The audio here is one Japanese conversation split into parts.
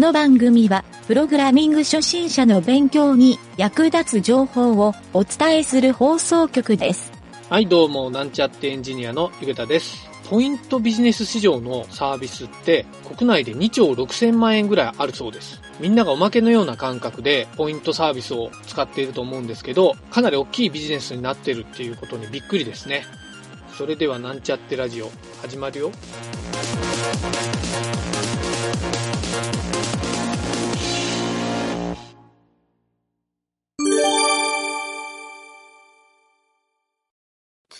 この番組は、プログラミング初心者の勉強に役立つ情報をお伝えする放送局です。はい、どうも、なんちゃってエンジニアのゆげたです。ポイントビジネス市場のサービスって国内で2兆6000万円ぐらいあるそうです。みんながおまけのような感覚でポイントサービスを使っていると思うんですけど、かなり大きいビジネスになってるっていうことにびっくりですね。それではなんちゃってラジオ始まるよ。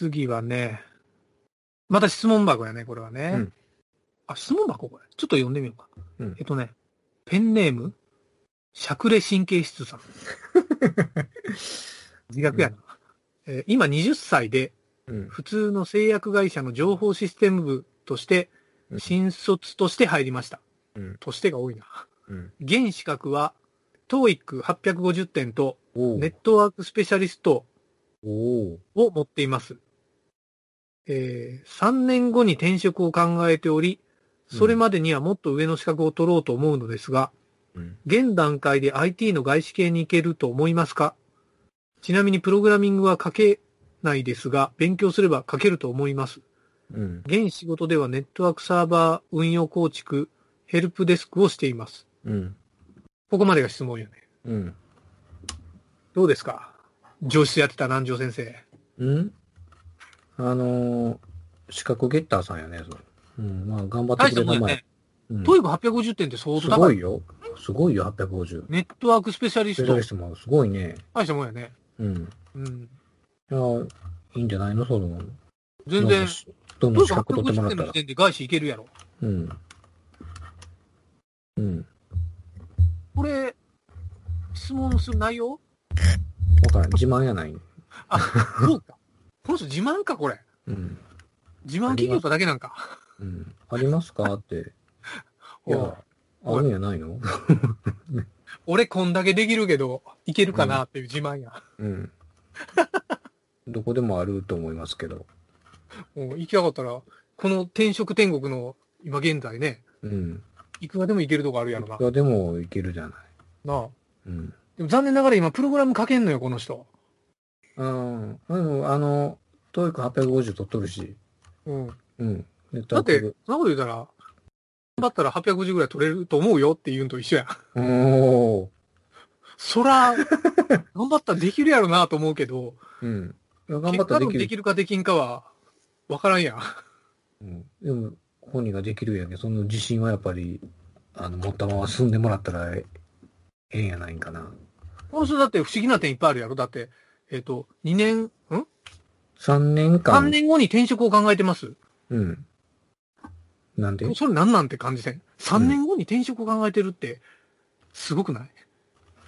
次はね、また質問箱やね、これはね。うんあ、質問箱これ。ちょっと読んでみようか。うんえっとね、ペンネーム、しゃくれ神経質さん。自虐やな、えー今20歳で、うん。普通の製薬会社の情報システム部としてう、ん新卒として入りました。うん。としてが多いな。うん。現資格は、TOEIC850 点と、おネットワークスペシャリストおを持っています。えー、3年後に転職を考えており、それまでにはもっと上の資格を取ろうと思うのですが、うん。現段階で IT の外資系に行けると思いますか？ちなみにプログラミングは書けないですが、勉強すれば書けると思います。うん。現仕事ではネットワークサーバー運用構築、ヘルプデスクをしています。うん。ここまでが質問よね。うん。どうですか？情シスやってた南條先生。うん？あのー、資格ゲッターさんやね、それ。うん。まあ、頑張ってくれたまえ。うん TOEIC 850点って相当す高い。ごいよ。すごいよ、850。ネットワークスペシャリストスペシャリ。ストもすごいね。大したもんやね。うん。うん。いや、いいんじゃないのその、全然、どんどん資格取っても850らったら点の時。点で外資いけるやろ。うん。うん。これ、質問する内容？わからん。自慢やない。あ、そうか。この人自慢か、これ。うん。自慢企業だけなんか。うん。ありますか？って。いや、あるんやないの？俺こんだけできるけど、いけるかなっていう自慢や。うん。どこでもあると思いますけど。もう行きたかったら、この転職天国の今現在ね、うん。いくらでもいけるとこあるやろな。いくらでもいけるじゃない。なあ。うん。でも残念ながら今プログラム書けんのよ、この人。うん。でも、あの、TOEIC 850取っとるし。うん。うん。でだって、そんなこと言うたら、頑張ったら850ぐらい取れると思うよって言うんと一緒やん。おー。そら、頑張ったらできるやろなと思うけど、うん。頑張ったらできる。できるかできんかは、わからんやん。うん。でも、本人ができるやんけ。その自信はやっぱり、あの、持ったまま進んでもらったらえええんやないんかな。この人だって不思議な点いっぱいあるやろだって、えっ、と、2年、ん？3年間。?3 年後に転職を考えてます。うん。なんで？それなんなんて感じせん？3年後に転職を考えてるって、すごくない、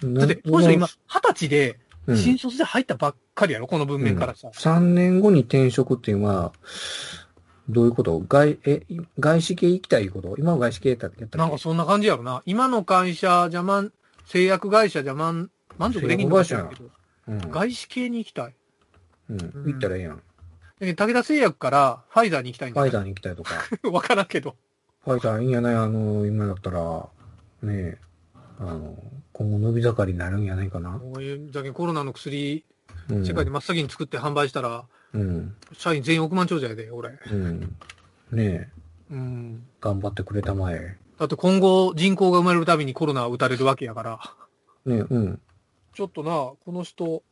だって、この人今、20歳で、うん、新卒で入ったばっかりやろこの文面からさ。3年後に転職っていうのは、どういうこと？外、え、外資系行きたいこと？今は外資系やったっけ？なんかそんな感じやろな。今の会社じゃ満、製薬会社じゃ満、満足できんのかしらんけど、うん。外資系に行きたい。うん。行ったらええやん。で武田製薬からファイザーに行きたいんだファイザーに行きたいとか。わからんけど。ファイザーいいんやない？あの、今だったら、ねえ、あの、今後伸び盛りになるんやないかな。こういう、だけどコロナの薬、うん。世界で真っ先に作って販売したら、うん。社員全員億万長者やで、俺。うん。ねえ、うん。頑張ってくれたまえ。だって今後人口が生まれるたびにコロナ打たれるわけやから。ねえ、うん。ちょっとな、この人、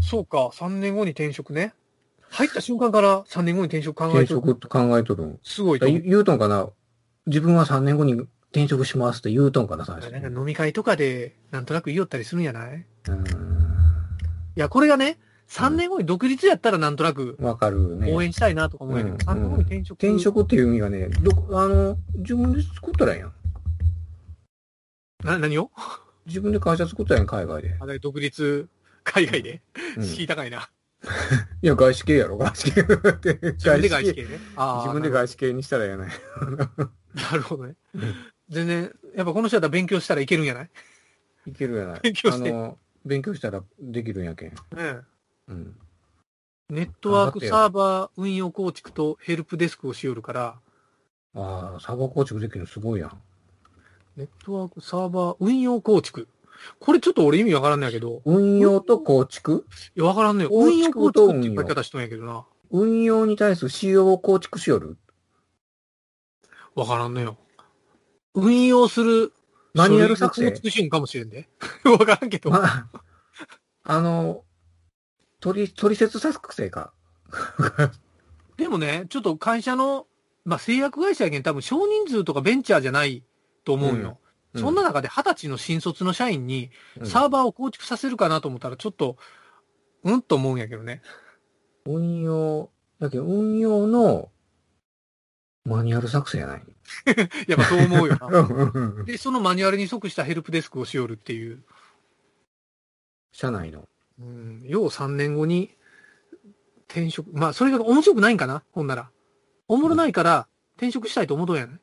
そうか、3年後に転職ね。入った瞬間から3年後に転職考え転てる。職って考えとるん？すごいと思う。言言うとんかな？自分は3年後に転職しますって言うとんかな最初。なんか飲み会とかで、なんとなく言いよったりするんやない？いうん。や、これがね、3年後に独立やったらなんとなくわかるね。応援したいなとか思うやけど、うん3年後に転職。転職っていう意味がね、ど、あの、自分で作ったらええやん。な、何を？自分で会社作ったやん、海外で。あれ、独立、海外で、うん、敷居い高いな。や、外資系やろ、外資系。自分で外資系ね？あー自分で外資系にしたらええやない。なるほどねうん。全然、やっぱこの人だったら勉強したらいけるんやない？いけるやない。勉強してあの、勉強したらできるんやけん。ねうん。ネットワークサーバー運用構築とヘルプデスクをしよるから、ああ、サーバー構築できるのすごいやん。ネットワーク、サーバー、運用構築。これちょっと俺意味わからんないけど、運用と構築？いや、わからんねよ。運用構築っていう書き方しとんやけどな。運用に対する仕様を構築しよる？わからんのよ。運用する、マニュアル作成？構築しよんかもしれんで。わからんけど。まあ、あの、取り、取説作成か。でもね、ちょっと会社の、まあ、製薬会社やけん多分少人数とかベンチャーじゃないと思うよ。そんな中で二十歳の新卒の社員にうんサーバーを構築させるかなと思ったらちょっと、うんと思うんやけどね。運用、だけど運用のマニュアル作成やない？やっぱそう思うよな。うんで、そのマニュアルに即したヘルプデスクをしよるっていう。社内の。うん、要3年後に転職、まあ、それが面白くないんかな？ほんなら。おもろないから転職したいと思うとんやね。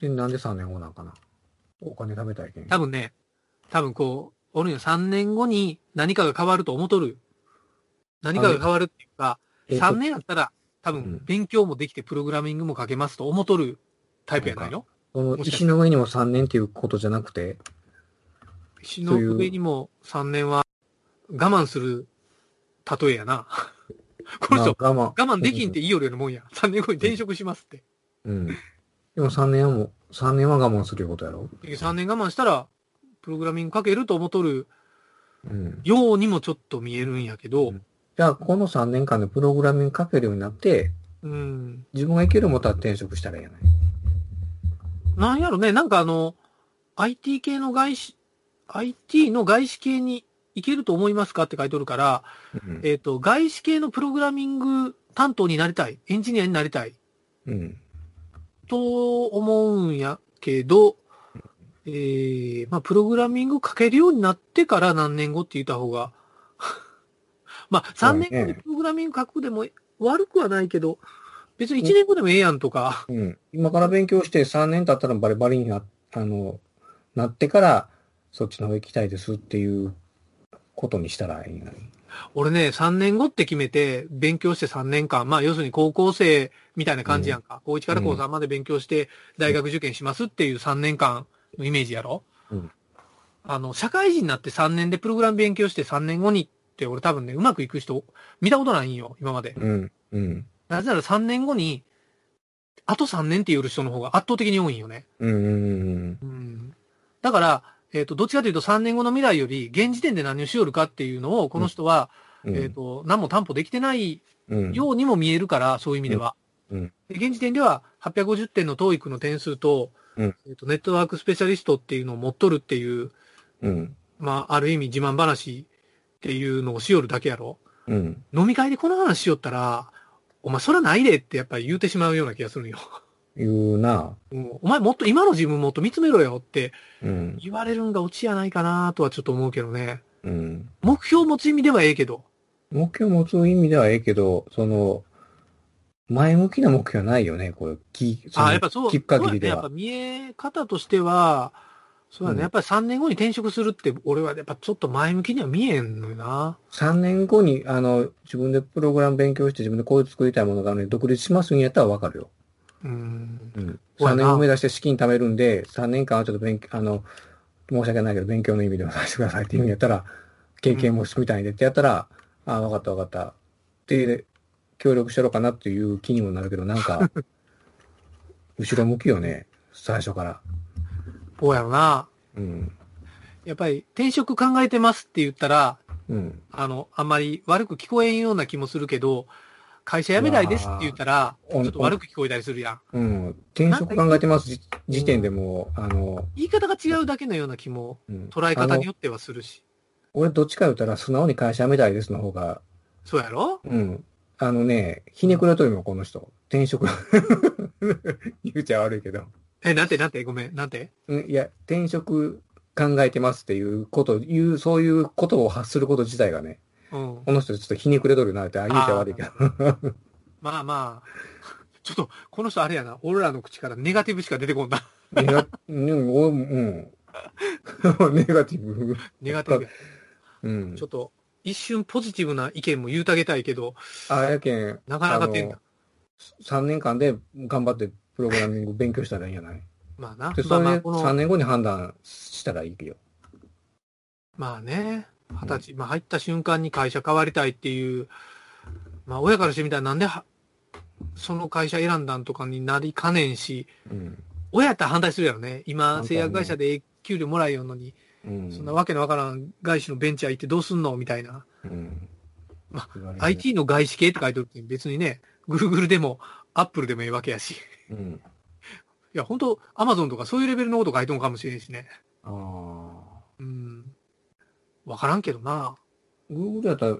で、なんで3年後なんかな？お金食べたいけん。多分ね、多分こう、おるんよ。3年後に何かが変わると思っとる。何かが変わるっていうか、えっと3年やったら多分うん勉強もできてプログラミングも書けますと思っとるタイプやないの？その石の上にも3年っていうことじゃなくて、石の上にも3年は我慢する例えやな。この人。我慢できんって言いよるようなもんや。3年後に転職しますって。うん。でも3年はもう、3年は我慢するいうことやろ3年我慢したら、プログラミング書けると思っとるうん。ようにもちょっと見えるんやけど、じゃあ、この3年間でプログラミング書けるようになって、うん。自分がいけるもったら転職したらいいやない。なんやろね、なんかあの、IT 系の外資、IT の外資系に行けると思いますかって書いておるから、うん。えっ、と、外資系のプログラミング担当になりたい、エンジニアになりたい、うん。と思うんやけど、えー、まあ、プログラミング書けるようになってから何年後って言った方が、まあ、3年後にプログラミング書くでも悪くはないけど、別に1年後でもええやんとか、うん。今から勉強して3年経ったらバリバリにな、あの、なってから、そっちの方行きたいですっていうことにしたらいいのに。俺ね、3年後って決めて、勉強して3年間、まあ、要するに高校生みたいな感じやんか。高1から高3まで勉強して、大学受験しますっていう3年間のイメージやろ？うんあの、社会人になって3年でプログラム勉強して3年後にって、俺多分ね、うまくいく人、見たことないんよ、今まで。うん。うん。なぜなら3年後に、あと3年って言う人の方が圧倒的に多いんよね。うん。うん。うん。だから、えっ、と、どっちかというと3年後の未来より、現時点で何をしよるかっていうのを、この人は、うん。えっ、と、何も担保できてないうん、ようにも見えるから、そういう意味では。うん現時点では850点の TOEIC の点数と、うんえっとネットワークスペシャリストっていうのを持っとるっていう、うん。まあ、ある意味自慢話っていうのをしよるだけやろ。うん。飲み会でこの話しよったら、お前そらないでってやっぱり言うてしまうような気がするんよ。言うな。うんお前もっと今の自分もっと見つめろよってうん。言われるんがオチやないかなとはちょっと思うけどね。うん。目標を持つ意味ではええけど。目標持つ意味ではええけど、その、前向きな目標はないよね、これ。きそのあ、やっぱそう。聞く限りでねやっぱ。見え方としては、そうだね。うんやっぱり3年後に転職するって、俺はやっぱちょっと前向きには見えんのよな。3年後に、あの、自分でプログラム勉強して自分でこういう作りたいものがあるのに独立しますんやったらわかるよ。うん。うん。3そうやな年後目指して資金貯めるんで、3年間はちょっと勉強、あの、申し訳ないけど勉強の意味でもさせてくださいっていう意味やったら、経験もみたいでってやったら、ああ、わかったわかった。で、協力しろうかなっていう気にもなるけど、なんか、後ろ向きよね、最初から。こうやろな。うん。やっぱり転職考えてますって言ったら、うん。あの、あんまり悪く聞こえんような気もするけど、会社辞めないですって言ったら、ちょっと悪く聞こえたりするやん。うん。転職考えてますじ時点でもう、あの、言い方が違うだけのような気も、うん捉え方によってはするし。俺どっちか言ったら素直に会社辞めたいですの方が、そうやろ？うん。あのね、ひねくれとるよ、この人。転職。言うちゃ悪いけど。え、なんてなんて？ごめん、なんて？うん、いや、転職考えてますっていうこと、いう、そういうことを発すること自体がね、うん。この人ちょっとひねくれとるなって、あ、言うちゃ悪いけど。まあまあ、ちょっと、この人あれやな、俺らの口からネガティブしか出てこんな。ネガ、うん、おうん。ネガティブ。ネガティブや。うんちょ。っと、一瞬ポジティブな意見も言うてあげたいけど、あ、やけん、なかなか出んな。3年間で頑張ってプログラミング勉強したらいいんじゃない？まあな。で、まそれであまあこの3年後に判断したらいいよ。まあね、二十歳、まあ入った瞬間に会社変わりたいっていう、まあ親からしてみたらなんでは、その会社選んだんとかになりかねんし、うん。親やったら反対するやろね。今、製薬会社で給料もらえよんのに、うん。そんなわけのわからん外資のベンチャー行ってどうすんのみたいな。うん。ま言われるね IT の外資系って書いてるって別にね、Google でも Apple でもいいわけやし。いうん。や、本当 Amazon とかそういうレベルのこと書いてるのかもしれんしね。ああ。うん。わからんけどな。Google やったら、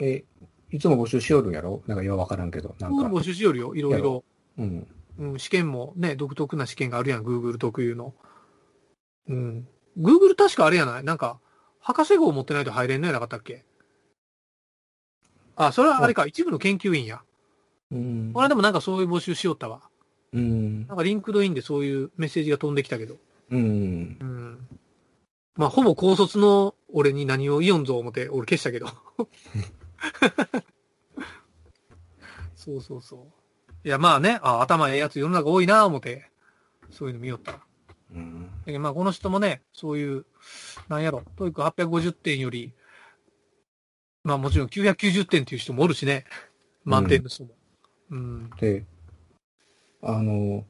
え、いつも募集しよるんやろ？なんかようわからんけど。なんか。募集しよるよ、いろいろ。うん。うん、試験もね、独特な試験があるやん、Google 特有の。うん。Google 確かあれやない？なんか、博士号を持ってないと入れんのやなかったっけ？あ、それはあれか、一部の研究員や。うんこれでもなんかそういう募集しよったわ。うんなんか LinkedIn でそういうメッセージが飛んできたけど。うん。うん。まあ、ほぼ高卒の俺に何を言いよんぞ思って、俺消したけど。そうそうそう。いや、まあね、あ頭ええやつ世の中多いな思って、そういうの見よったら。うん。だけどまあ、この人もね、そういう、なんやろ、 TOEIC 850点より、まあもちろん990点っていう人もおるしね。満点の人も。うん。で、あの、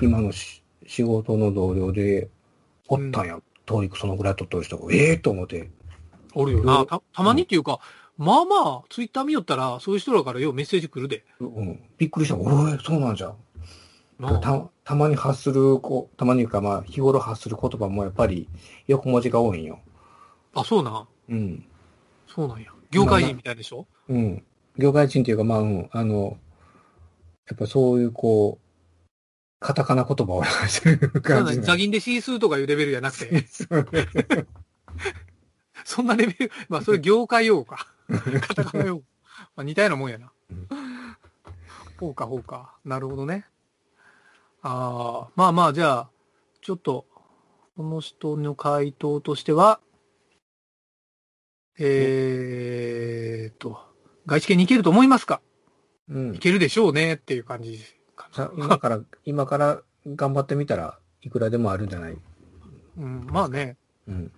今のし仕事の同僚で、おったんや。 TOEIC そのぐらい取っとる人が、ええと思って。おるよな。た、たまにっていうか、まあまあ、ツイッター見よったら、そういう人らからようメッセージ来るで。うん。びっくりした。おい、そうなんじゃたたまに発するこ、たまにいうか、まあ、日頃発する言葉もやっぱり横文字が多いんよ。あ、そうなん？うん。そうなんや。業界人みたいでしょ？うん。業界人っていうか、まあ、うん、あの、やっぱそういう、こう、カタカナ言葉を話してる感じなんザギンでシースーとかいうレベルじゃなくて、そんなレベル、まあそれ業界用語か。カタカナ用語。まあ似たようなもんやなうん。ほうかほうか。なるほどね。ああ、まあまあじゃあ、ちょっと、この人の回答としては、えーっと、外資系に行けると思いますか？うん行。けるでしょうねっていう感じかさな。今から、今から頑張ってみたらいくらでもあるんじゃない？うん、まあね。うん。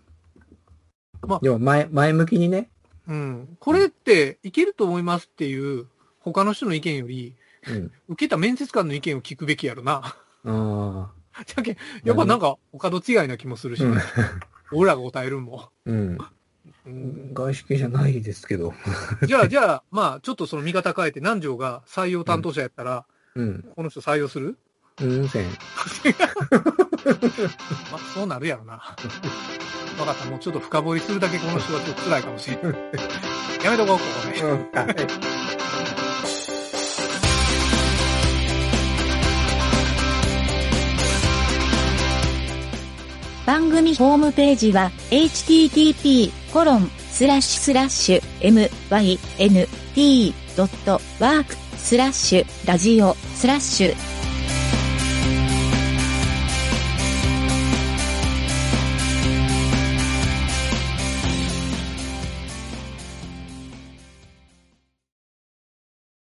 まあでも前、前向きにね。うん。これっていけると思いますっていう他の人の意見より、うん。受けた面接官の意見を聞くべきやろな。ああ。じゃけんやっぱなんか、お門違いな気もするし、うん俺らが答えるんも。うん。うん、外資系じゃないですけど。じゃあ、じゃあ、まあ、ちょっとその見方変えて、南條が採用担当者やったら、うん。この人採用する？うん、せん。まあ、そうなるやろな。わかった。もうちょっと深掘りするだけこの人はちょっと辛いかもしれない。やめとこう、ここで。うん。はい。番組ホームページは http:// mynt.work スラッシュラジオスラッシュ